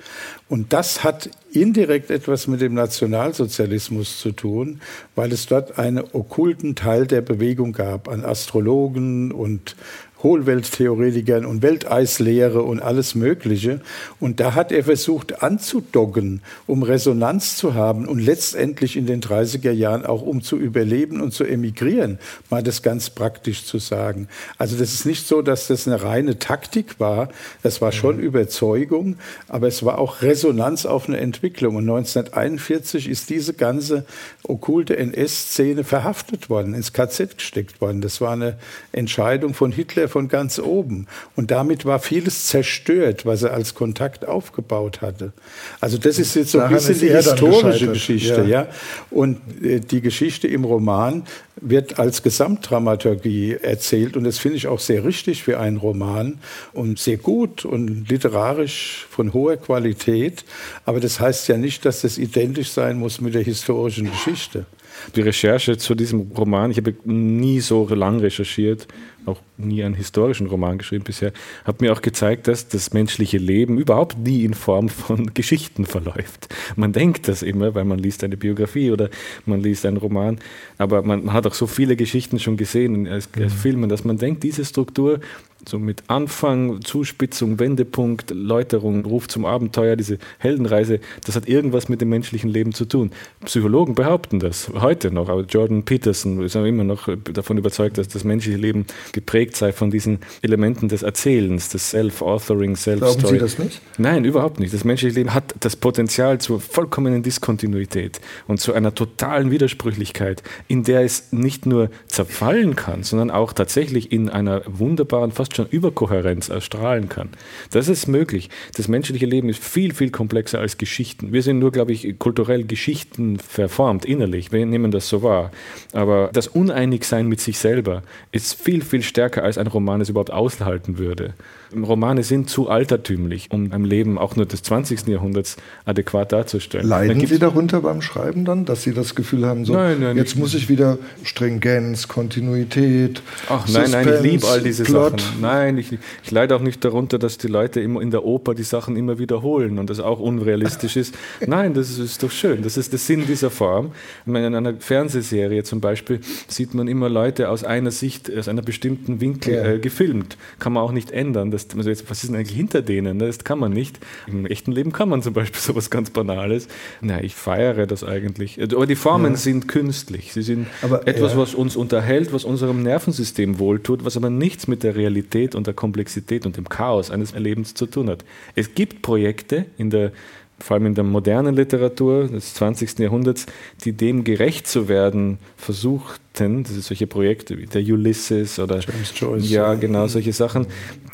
Und das hat indirekt etwas mit dem Nationalsozialismus zu tun, weil es dort einen okkulten Teil der Bewegung gab an Astrologen und Hohlwelttheoretikern und Welteislehre und alles Mögliche. Und da hat er versucht anzudocken, um Resonanz zu haben und letztendlich in den 30er Jahren auch um zu überleben und zu emigrieren, mal das ganz praktisch zu sagen. Also das ist nicht so, dass das eine reine Taktik war. Das war schon mhm. Überzeugung, aber es war auch Resonanz auf eine Entwicklung. Und 1941 ist diese ganze okkulte NS-Szene verhaftet worden, ins KZ gesteckt worden. Das war eine Entscheidung von Hitler er von ganz oben. Und damit war vieles zerstört, was er als Kontakt aufgebaut hatte. Also das ist jetzt so ein bisschen die historische Geschichte. Ja. ja. Und äh, die Geschichte im Roman wird als Gesamtdramaturgie erzählt. Und das finde ich auch sehr richtig für einen Roman und sehr gut und literarisch von hoher Qualität. Aber das heißt ja nicht, dass das identisch sein muss mit der historischen Geschichte. Die Recherche zu diesem Roman, ich habe nie so lang recherchiert, auch nie einen historischen Roman geschrieben bisher, hat mir auch gezeigt, dass das menschliche Leben überhaupt nie in Form von Geschichten verläuft. Man denkt das immer, weil man liest eine Biografie oder man liest einen Roman, aber man, man hat auch so viele Geschichten schon gesehen als, als mhm. Filmen, dass man denkt, diese Struktur so mit Anfang, Zuspitzung, Wendepunkt, Läuterung, Ruf zum Abenteuer, diese Heldenreise, das hat irgendwas mit dem menschlichen Leben zu tun. Psychologen behaupten das heute noch, aber Jordan Peterson ist immer noch davon überzeugt, dass das menschliche Leben geprägt sei von diesen Elementen des Erzählens, des Self-Authoring, Self-Story. Glauben Sie das nicht? Nein, überhaupt nicht. Das menschliche Leben hat das Potenzial zur vollkommenen Diskontinuität und zu einer totalen Widersprüchlichkeit, in der es nicht nur zerfallen kann, sondern auch tatsächlich in einer wunderbaren, fast schon Überkohärenz erstrahlen kann. Das ist möglich. Das menschliche Leben ist viel, viel komplexer als Geschichten. Wir sind nur, glaube ich, kulturell Geschichten verformt, innerlich. Wir nehmen das so wahr. Aber das Uneinigsein mit sich selber ist viel, viel stärker, als ein Roman es überhaupt aushalten würde. Romane sind zu altertümlich, um ein Leben auch nur des 20. Jahrhunderts adäquat darzustellen. Leiden Sie darunter beim Schreiben dann, dass Sie das Gefühl haben, so, nein, nein, jetzt muss ich wieder Stringenz, Kontinuität, Ach nein, Suspense, nein, ich liebe all diese Plot. Sachen. Nein, ich, ich leide auch nicht darunter, dass die Leute immer in der Oper die Sachen immer wiederholen und das auch unrealistisch ist. Nein, das ist, doch schön. Das ist der Sinn dieser Form. In einer Fernsehserie zum Beispiel sieht man immer Leute aus einer Sicht, aus einer bestimmten Winkel ja. äh, gefilmt. Kann man auch nicht ändern. Das, also jetzt, was ist denn eigentlich hinter denen? Das kann man nicht. Im echten Leben kann man zum Beispiel sowas ganz Banales. Na, ich feiere das eigentlich. Aber die Formen ja. sind künstlich. Sie sind aber, etwas, ja. was uns unterhält, was unserem Nervensystem wohltut, was aber nichts mit der Realität und der Komplexität und dem Chaos eines Erlebens zu tun hat. Es gibt Projekte in der vor allem in der modernen Literatur des 20. Jahrhunderts, die dem gerecht zu werden versucht Projekten, das sind solche Projekte wie der Ulysses oder James Joyce. Ja, genau, solche Sachen.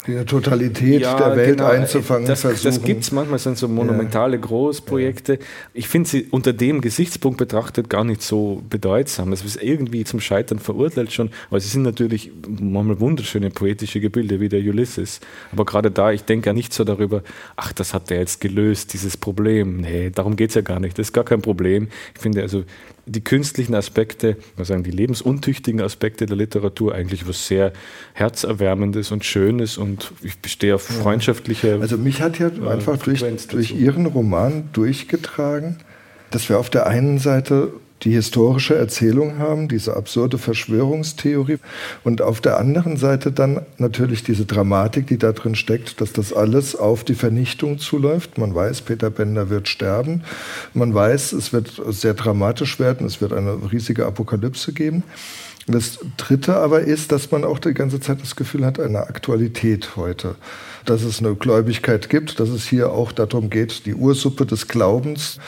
Die Totalität ja, der Welt genau, einzufangen. Das, versuchen. das gibt es manchmal, sind so monumentale. Großprojekte. Ich finde sie unter dem Gesichtspunkt betrachtet gar nicht so bedeutsam. Es ist irgendwie zum Scheitern verurteilt schon, aber sie sind natürlich manchmal wunderschöne poetische Gebilde wie der Ulysses. Aber gerade da, ich denke ja nicht so darüber, ach, das hat der jetzt gelöst, dieses Problem. Nee, darum geht es ja gar nicht. Das ist gar kein Problem. Ich finde also, die künstlichen Aspekte, sagen die lebensuntüchtigen Aspekte der Literatur eigentlich was sehr herzerwärmendes und schönes und ich bestehe auf freundschaftliche. Also mich hat ja äh, einfach durch, durch Ihren Roman durchgetragen, dass wir auf der einen Seite die historische Erzählung haben, diese absurde Verschwörungstheorie und auf der anderen Seite dann natürlich diese Dramatik, die da drin steckt, dass das alles auf die Vernichtung zuläuft. Man weiß, Peter Bender wird sterben. Man weiß, es wird sehr dramatisch werden. Es wird eine riesige Apokalypse geben. Das Dritte aber ist, dass man auch die ganze Zeit das Gefühl hat, eine Aktualität heute. Dass es eine Gläubigkeit gibt, dass es hier auch darum geht, die Ursuppe des Glaubens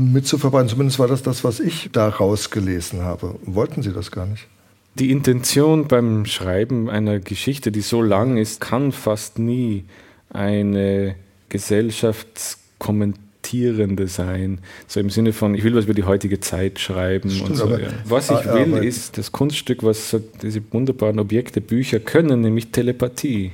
mitzuverbreiten. Zumindest war das das, was ich da rausgelesen habe. Wollten Sie das gar nicht? Die Intention beim Schreiben einer Geschichte, die so lang ist, kann fast nie eine gesellschaftskommentierende sein. So im Sinne von, ich will was über die heutige Zeit schreiben Stimmt, und so. Ja. Was ich will, ist das Kunststück, was diese wunderbaren Objekte, Bücher können, nämlich Telepathie.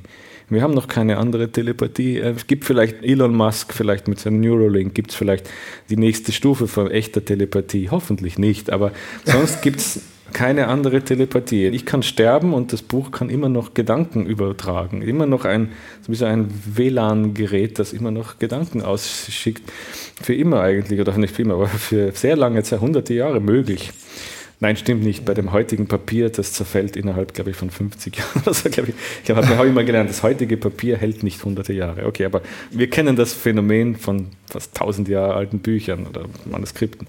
Wir haben noch keine andere Telepathie. Äh, es gibt vielleicht Elon Musk, vielleicht mit seinem Neuralink, gibt es vielleicht die nächste Stufe von echter Telepathie. Hoffentlich nicht, aber sonst gibt es keine andere Telepathie. Ich kann sterben und das Buch kann immer noch Gedanken übertragen. Immer noch ein, so ein WLAN-Gerät, das immer noch Gedanken ausschickt. Für immer eigentlich, oder nicht für immer, aber für sehr lange Zeit, hunderte Jahre möglich. Nein, stimmt nicht. Bei dem heutigen Papier, das zerfällt innerhalb, glaube ich, von 50 Jahren. Also, ich. Ich habe hab immer gelernt, das heutige Papier hält nicht hunderte Jahre. Okay, aber wir kennen das Phänomen von fast tausend Jahre alten Büchern oder Manuskripten.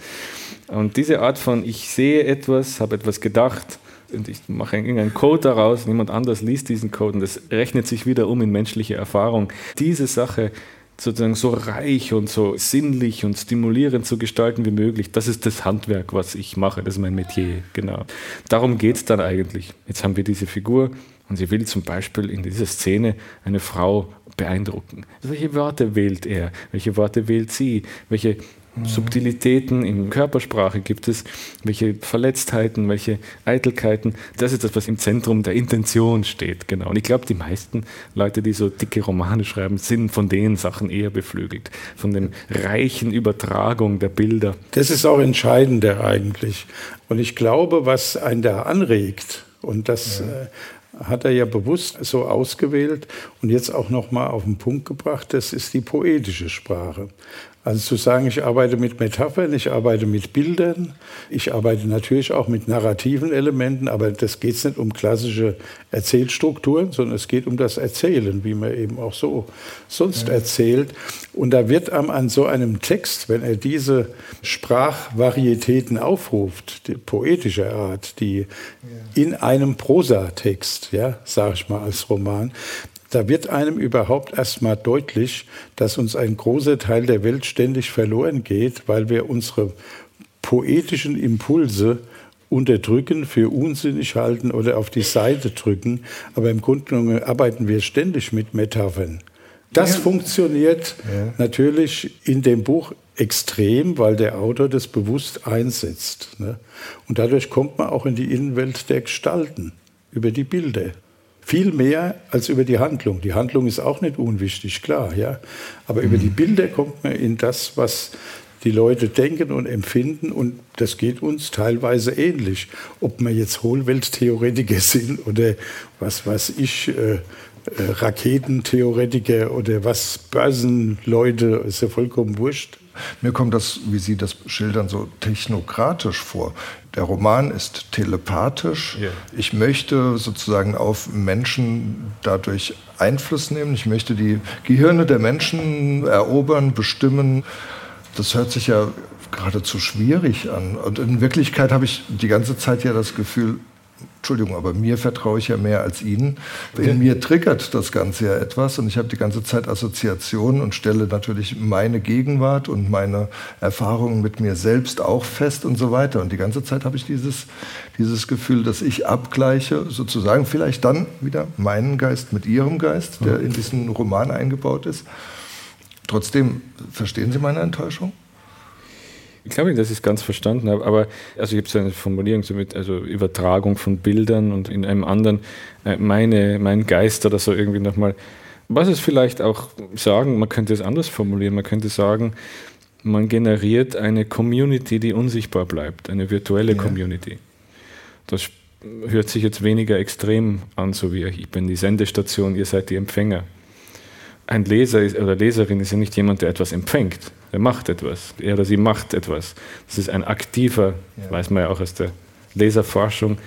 Und diese Art von, ich sehe etwas, habe etwas gedacht, und ich mache irgendeinen Code daraus, niemand anders liest diesen Code und das rechnet sich wieder um in menschliche Erfahrung. Diese Sache sozusagen so reich und so sinnlich und stimulierend zu gestalten wie möglich. Das ist das Handwerk, was ich mache. Das ist mein Metier, genau. Darum geht es dann eigentlich. Jetzt haben wir diese Figur Und sie will zum Beispiel in dieser Szene eine Frau beeindrucken. Welche Worte wählt er? Welche Worte wählt sie? Welche Subtilitäten in Körpersprache gibt es, welche Verletztheiten, welche Eitelkeiten. Das ist das, was im Zentrum der Intention steht. Genau. Und ich glaube, die meisten Leute, die so dicke Romane schreiben, sind von den Sachen eher beflügelt, von den reichen Übertragung der Bilder. Das ist auch entscheidender eigentlich. Und ich glaube, was einen da anregt, und das ja. äh, hat er ja bewusst so ausgewählt und jetzt auch noch mal auf den Punkt gebracht, das ist die poetische Sprache. Also zu sagen, ich arbeite mit Metaphern, ich arbeite mit Bildern, ich arbeite natürlich auch mit narrativen Elementen, aber das geht nicht um klassische Erzählstrukturen, sondern es geht um das Erzählen, wie man eben auch so sonst ja. erzählt. Und da wird am, an so einem Text, wenn er diese Sprachvarietäten aufruft, die poetischer Art, die ja. in einem Prosatext, ja, sage ich mal als Roman, da wird einem überhaupt erstmal deutlich, dass uns ein großer Teil der Welt ständig verloren geht, weil wir unsere poetischen Impulse unterdrücken, für unsinnig halten oder auf die Seite drücken. Aber im Grunde genommen arbeiten wir ständig mit Metaphern. Das ja. funktioniert ja. natürlich in dem Buch extrem, weil der Autor das bewusst einsetzt. Ne? Und dadurch kommt man auch in die Innenwelt der Gestalten über die Bilder. Viel mehr als über die Handlung. Die Handlung ist auch nicht unwichtig, klar, ja. Aber mhm. über die mhm. Bilder kommt man in das, was die Leute denken und empfinden und das geht uns teilweise ähnlich. Ob wir jetzt Hohlwelttheoretiker sind oder was weiß ich, äh, äh, Raketentheoretiker oder was Börsenleute, ist ja vollkommen wurscht. Mir kommt das, wie Sie das schildern, so technokratisch vor. Der Roman ist telepathisch. Yeah. Ich möchte sozusagen auf Menschen dadurch Einfluss nehmen. Ich möchte die Gehirne der Menschen erobern, bestimmen. Das hört sich ja geradezu schwierig an. Und in Wirklichkeit habe ich die ganze Zeit ja das Gefühl, Entschuldigung, aber mir vertraue ich ja mehr als Ihnen. In mir triggert das Ganze ja etwas und ich habe die ganze Zeit Assoziationen und stelle natürlich meine Gegenwart und meine Erfahrungen mit mir selbst auch fest und so weiter. Und die ganze Zeit habe ich dieses, dieses Gefühl, dass ich abgleiche, sozusagen vielleicht dann wieder meinen Geist mit Ihrem Geist, der in diesen Roman eingebaut ist. Trotzdem, verstehen Sie meine Enttäuschung? Ich glaube nicht, dass ich es ganz verstanden habe, aber also ich habe so eine Formulierung so mit also Übertragung von Bildern und in einem anderen äh, meine, mein Geist oder so irgendwie nochmal. Was es vielleicht auch sagen, man könnte es anders formulieren, man könnte sagen, man generiert eine Community, die unsichtbar bleibt, eine virtuelle ja. Community. Das hört sich jetzt weniger extrem an, so wie ich bin die Sendestation, ihr seid die Empfänger ein Leser ist, oder Leserin ist ja nicht jemand, der etwas empfängt. Er macht etwas. Er oder sie macht etwas. Das ist ein aktiver, ja. weiß man ja auch aus der Leserforschung.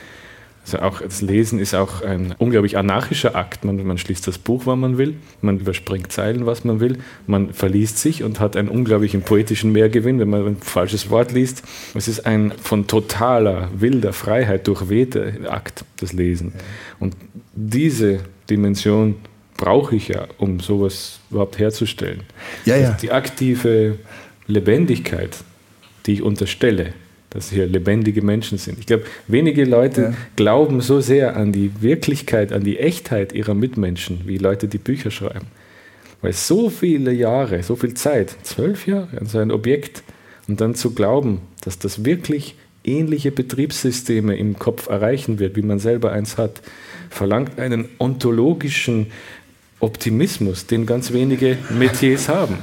Also auch das Lesen ist auch ein unglaublich anarchischer Akt. Man, man schließt das Buch, wann man will, man überspringt Zeilen, was man will, man verliest sich und hat einen unglaublichen poetischen Mehrgewinn, wenn man ein falsches Wort liest. Es ist ein von totaler, wilder Freiheit durchwehter Akt, das Lesen. Und diese Dimension brauche ich ja, um sowas überhaupt herzustellen. Ja, ja. Die aktive Lebendigkeit, die ich unterstelle, dass hier lebendige Menschen sind. Ich glaube, wenige Leute ja. glauben so sehr an die Wirklichkeit, an die Echtheit ihrer Mitmenschen, wie Leute, die Bücher schreiben. Weil so viele Jahre, so viel Zeit, zwölf Jahre an so ein Objekt, und dann zu glauben, dass das wirklich ähnliche Betriebssysteme im Kopf erreichen wird, wie man selber eins hat, verlangt einen ontologischen Optimismus, den ganz wenige Metiers haben.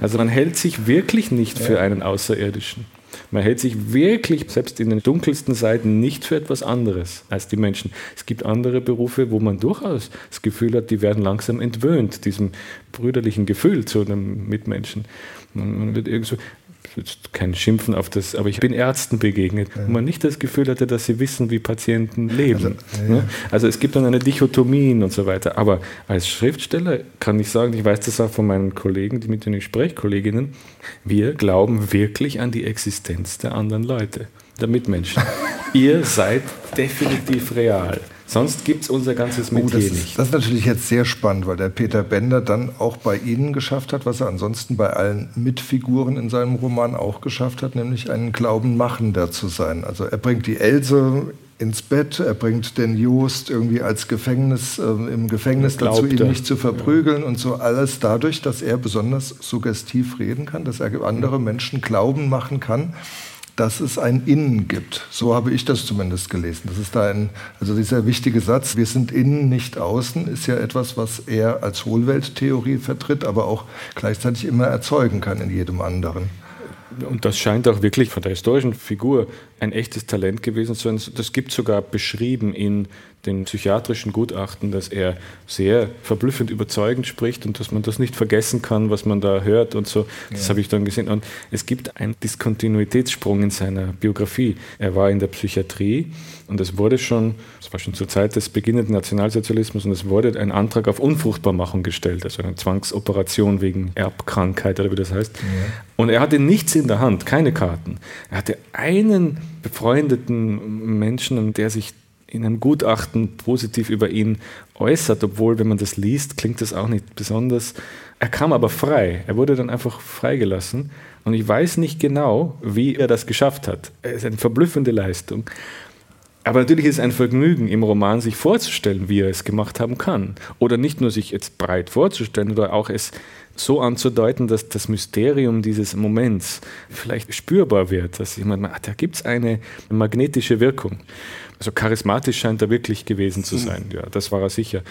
Also man hält sich wirklich nicht für einen Außerirdischen. Man hält sich wirklich, selbst in den dunkelsten Seiten, nicht für etwas anderes als die Menschen. Es gibt andere Berufe, wo man durchaus das Gefühl hat, die werden langsam entwöhnt, diesem brüderlichen Gefühl zu einem Mitmenschen. Man wird irgendwie so, kein Schimpfen auf das, aber ich bin Ärzten begegnet, ja. wo man nicht das Gefühl hatte, dass sie wissen, wie Patienten leben. Also, ja. also es gibt dann eine Dichotomie und so weiter. Aber als Schriftsteller kann ich sagen, ich weiß das auch von meinen Kollegen, die mit denen ich spreche, Kolleginnen, wir glauben wirklich an die Existenz der anderen Leute, der Mitmenschen. Ihr seid definitiv real. Sonst gibt es unser ganzes Metier oh, das nicht. das ist natürlich jetzt sehr spannend, weil der Peter Bender dann auch bei Ihnen geschafft hat, was er ansonsten bei allen Mitfiguren in seinem Roman auch geschafft hat, nämlich einen Glaubenmachender zu sein. Also er bringt die Else ins Bett, er bringt den Just irgendwie als Gefängnis, äh, im Gefängnis dazu, ihn nicht zu verprügeln ja. und so alles dadurch, dass er besonders suggestiv reden kann, dass er andere Menschen glauben machen kann, dass es ein Innen gibt. So habe ich das zumindest gelesen. Das ist da ein, also dieser wichtige Satz, wir sind innen, nicht außen, ist ja etwas, was er als Hohlwelttheorie vertritt, aber auch gleichzeitig immer erzeugen kann in jedem anderen. Und das scheint auch wirklich von der historischen Figur ein echtes Talent gewesen zu sein. Das gibt sogar beschrieben in den psychiatrischen Gutachten, dass er sehr verblüffend überzeugend spricht und dass man das nicht vergessen kann, was man da hört und so. Das ja. habe ich dann gesehen. Und es gibt einen Diskontinuitätssprung in seiner Biografie. Er war in der Psychiatrie und es wurde schon, es war schon zur Zeit des beginnenden Nationalsozialismus und es wurde ein Antrag auf Unfruchtbarmachung gestellt, also eine Zwangsoperation wegen Erbkrankheit oder wie das heißt. Ja. Und er hatte nichts in der Hand, keine Karten. Er hatte einen befreundeten Menschen, der sich in einem Gutachten positiv über ihn äußert, obwohl, wenn man das liest, klingt das auch nicht besonders. Er kam aber frei. Er wurde dann einfach freigelassen. Und ich weiß nicht genau, wie er das geschafft hat. Es ist eine verblüffende Leistung. Aber natürlich ist es ein Vergnügen, im Roman sich vorzustellen, wie er es gemacht haben kann. Oder nicht nur sich jetzt breit vorzustellen, oder auch es so anzudeuten, dass das Mysterium dieses Moments vielleicht spürbar wird, dass jemand, ach, da gibt es eine magnetische Wirkung. Also charismatisch scheint er wirklich gewesen zu sein, ja, das war er sicher.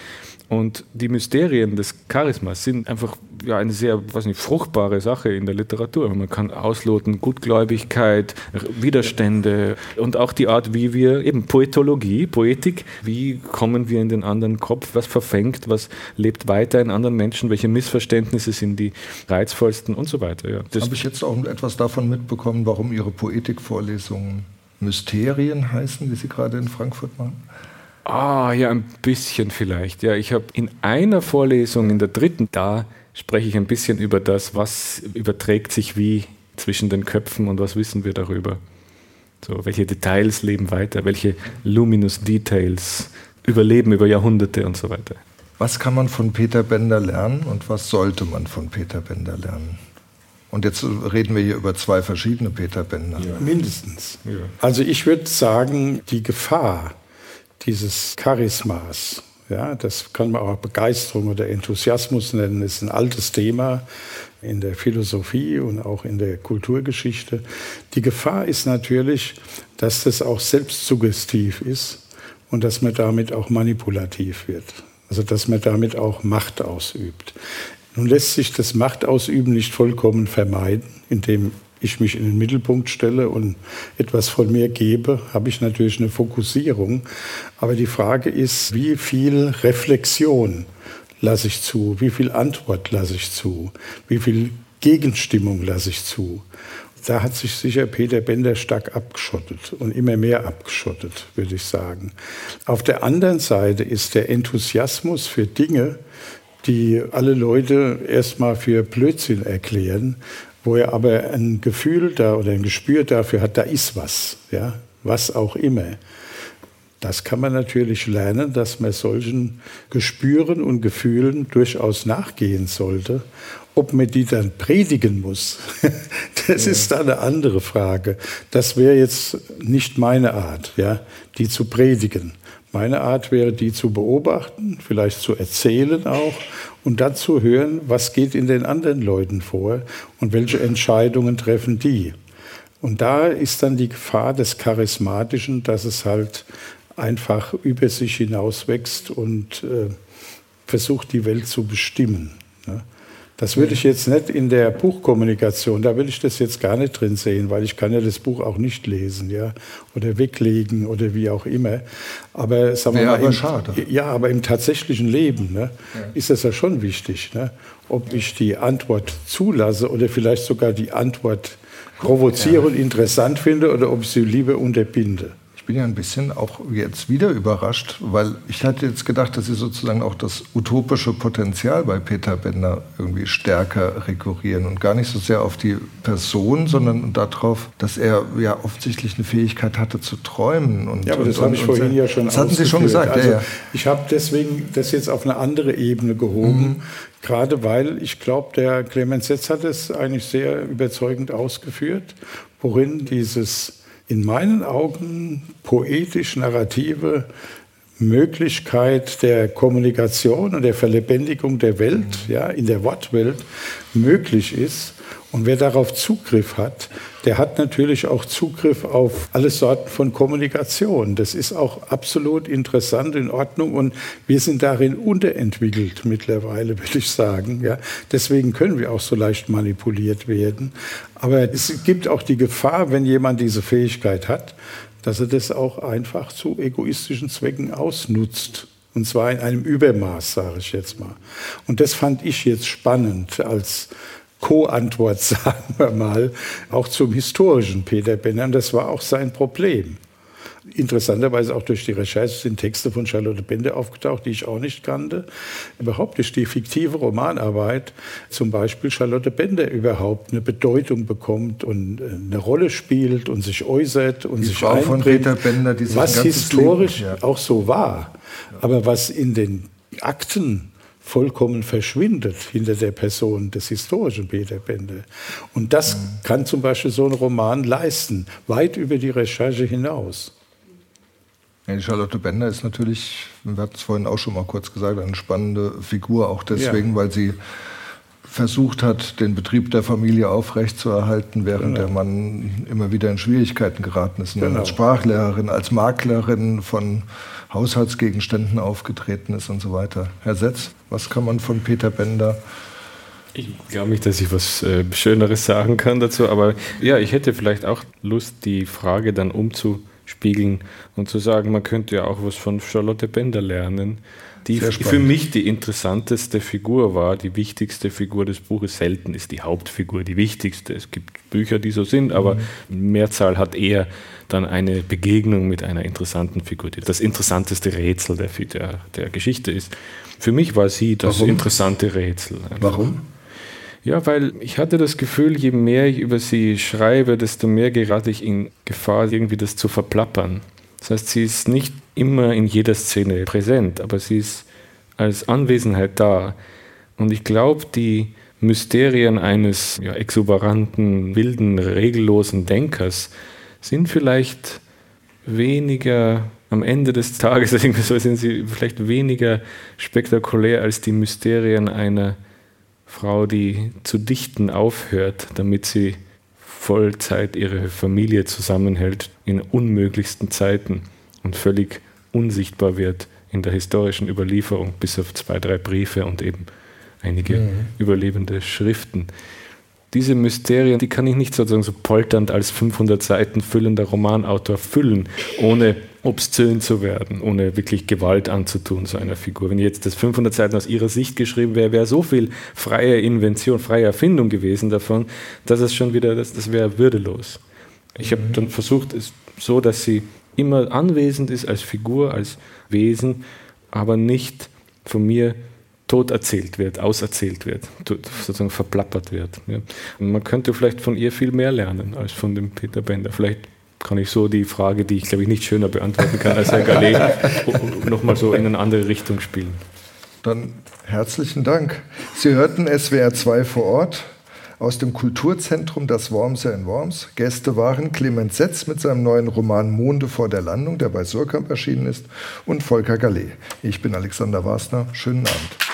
Und die Mysterien des Charismas sind einfach ja, eine sehr weiß nicht, fruchtbare Sache in der Literatur. Man kann ausloten Gutgläubigkeit, Widerstände und auch die Art, wie wir eben Poetologie, Poetik, wie kommen wir in den anderen Kopf, was verfängt, was lebt weiter in anderen Menschen, welche Missverständnisse sind die reizvollsten und so weiter. Ja. Habe ich jetzt auch etwas davon mitbekommen, warum Ihre Poetikvorlesungen Mysterien heißen, wie Sie gerade in Frankfurt machen? Ah, ja, ein bisschen vielleicht. Ja, ich habe in einer Vorlesung, in der dritten, da spreche ich ein bisschen über das, was überträgt sich wie zwischen den Köpfen und was wissen wir darüber. So, welche Details leben weiter, welche luminous Details überleben über Jahrhunderte und so weiter. Was kann man von Peter Bender lernen und was sollte man von Peter Bender lernen? Und jetzt reden wir hier über zwei verschiedene Peter Bender. Ja. Mindestens. Ja. Also ich würde sagen, die Gefahr dieses Charismas, ja, das kann man auch Begeisterung oder Enthusiasmus nennen, ist ein altes Thema in der Philosophie und auch in der Kulturgeschichte. Die Gefahr ist natürlich, dass das auch selbstsuggestiv ist und dass man damit auch manipulativ wird. Also dass man damit auch Macht ausübt. Nun lässt sich das Machtausüben nicht vollkommen vermeiden, indem ich mich in den Mittelpunkt stelle und etwas von mir gebe, habe ich natürlich eine Fokussierung. Aber die Frage ist, wie viel Reflexion lasse ich zu? Wie viel Antwort lasse ich zu? Wie viel Gegenstimmung lasse ich zu? Da hat sich sicher Peter Bender stark abgeschottet und immer mehr abgeschottet, würde ich sagen. Auf der anderen Seite ist der Enthusiasmus für Dinge, die alle Leute erstmal für Blödsinn erklären, wo er aber ein Gefühl da oder ein Gespür dafür hat, da ist was, ja, was auch immer. Das kann man natürlich lernen, dass man solchen Gespüren und Gefühlen durchaus nachgehen sollte. Ob man die dann predigen muss, das ja. ist dann eine andere Frage. Das wäre jetzt nicht meine Art, ja, die zu predigen. Meine Art wäre, die zu beobachten, vielleicht zu erzählen auch und dann zu hören, was geht in den anderen Leuten vor und welche Entscheidungen treffen die. Und da ist dann die Gefahr des Charismatischen, dass es halt einfach über sich hinauswächst und äh, versucht, die Welt zu bestimmen. Das würde ich jetzt nicht in der Buchkommunikation, da will ich das jetzt gar nicht drin sehen, weil ich kann ja das Buch auch nicht lesen, ja, oder weglegen oder wie auch immer. Aber sagen wir mal, aber im, schade. ja, aber im tatsächlichen Leben ne, ja. ist das ja schon wichtig, ne, ob ich die Antwort zulasse oder vielleicht sogar die Antwort provoziere und interessant finde oder ob ich sie lieber unterbinde. Ich bin ja ein bisschen auch jetzt wieder überrascht, weil ich hatte jetzt gedacht, dass Sie sozusagen auch das utopische Potenzial bei Peter Bender irgendwie stärker rekurrieren und gar nicht so sehr auf die Person, sondern darauf, dass er ja offensichtlich eine Fähigkeit hatte zu träumen. Und, ja, aber das habe ich vorhin ja schon Das hatten Sie schon gesagt. Also, ja, ja. Ich habe deswegen das jetzt auf eine andere Ebene gehoben, mhm. gerade weil ich glaube, der Clemens Setz hat es eigentlich sehr überzeugend ausgeführt, worin dieses in meinen Augen poetisch-narrative Möglichkeit der Kommunikation und der Verlebendigung der Welt, ja, in der Wortwelt möglich ist. Und wer darauf Zugriff hat, der hat natürlich auch Zugriff auf alle Sorten von Kommunikation. Das ist auch absolut interessant, in Ordnung. Und wir sind darin unterentwickelt mittlerweile, würde ich sagen. Ja, deswegen können wir auch so leicht manipuliert werden. Aber es gibt auch die Gefahr, wenn jemand diese Fähigkeit hat, dass er das auch einfach zu egoistischen Zwecken ausnutzt. Und zwar in einem Übermaß, sage ich jetzt mal. Und das fand ich jetzt spannend als Co-Antwort, sagen wir mal, auch zum historischen Peter Benner. Und das war auch sein Problem. Interessanterweise auch durch die Recherche sind Texte von Charlotte Bender aufgetaucht, die ich auch nicht kannte. Überhaupt ist die fiktive Romanarbeit, zum Beispiel Charlotte Bender, überhaupt eine Bedeutung bekommt und äh, eine Rolle spielt und sich äußert und die sich Frau von Peter Bender, die sich was historisch Leben- ja. auch so war, aber was in den Akten vollkommen verschwindet hinter der Person des historischen Peter Bender. Und das Mhm. kann zum Beispiel so ein Roman leisten, weit über die Recherche hinaus. Ja, die Charlotte Bender ist natürlich, wir hatten es vorhin auch schon mal kurz gesagt, eine spannende Figur, auch deswegen, Ja. weil sie versucht hat, den Betrieb der Familie aufrechtzuerhalten, während Genau. der Mann immer wieder in Schwierigkeiten geraten ist. Und dann Genau. als Sprachlehrerin, als Maklerin von Haushaltsgegenständen aufgetreten ist und so weiter. Herr Setz, was kann man von Peter Bender Ich glaube nicht, dass ich was äh, Schöneres sagen kann dazu, aber ja, ich hätte vielleicht auch Lust, die Frage dann umzuspiegeln und zu sagen, man könnte ja auch was von Charlotte Bender lernen, die für mich die interessanteste Figur war, die wichtigste Figur des Buches. Selten ist die Hauptfigur die wichtigste. Es gibt Bücher, die so sind, aber Mehrzahl hat eher dann eine Begegnung mit einer interessanten Figur, die das interessanteste Rätsel der, der, der Geschichte ist. Für mich war sie das Warum? interessante Rätsel. Warum? Ja, weil ich hatte das Gefühl, je mehr ich über sie schreibe, desto mehr gerate ich in Gefahr, irgendwie das zu verplappern. Das heißt, sie ist nicht immer in jeder Szene präsent, aber sie ist als Anwesenheit da. Und ich glaube, die Mysterien eines ja, exuberanten, wilden, regellosen Denkers sind vielleicht weniger am Ende des Tages, so sind sie vielleicht weniger spektakulär als die Mysterien einer Frau, die zu dichten aufhört, damit sie Vollzeit ihre Familie zusammenhält in unmöglichsten Zeiten und völlig unsichtbar wird in der historischen Überlieferung, bis auf zwei, drei Briefe und eben einige überlebende Schriften. Diese Mysterien, die kann ich nicht sozusagen so polternd als 500 Seiten füllender Romanautor füllen, ohne obszön zu werden, ohne wirklich Gewalt anzutun zu einer Figur. Wenn jetzt das 500 Seiten aus ihrer Sicht geschrieben wäre, wäre so viel freie Invention, freie Erfindung gewesen davon, dass es schon wieder, das, das wäre würdelos. Ich habe dann versucht, es so, dass sie immer anwesend ist als Figur, als Wesen, aber nicht von mir tot erzählt wird, auserzählt wird, sozusagen verplappert wird. Ja. Man könnte vielleicht von ihr viel mehr lernen als von dem Peter Bender. Vielleicht kann ich so die Frage, die ich glaube ich nicht schöner beantworten kann als Herr Gallet, nochmal so in eine andere Richtung spielen. Dann herzlichen Dank. Sie hörten SWR 2 vor Ort aus dem Kulturzentrum Das Wormser in Worms. Gäste waren Clemens Setz mit seinem neuen Roman Monde vor der Landung, der bei Surkamp erschienen ist, und Volker Gallet. Ich bin Alexander Wasner. Schönen Abend.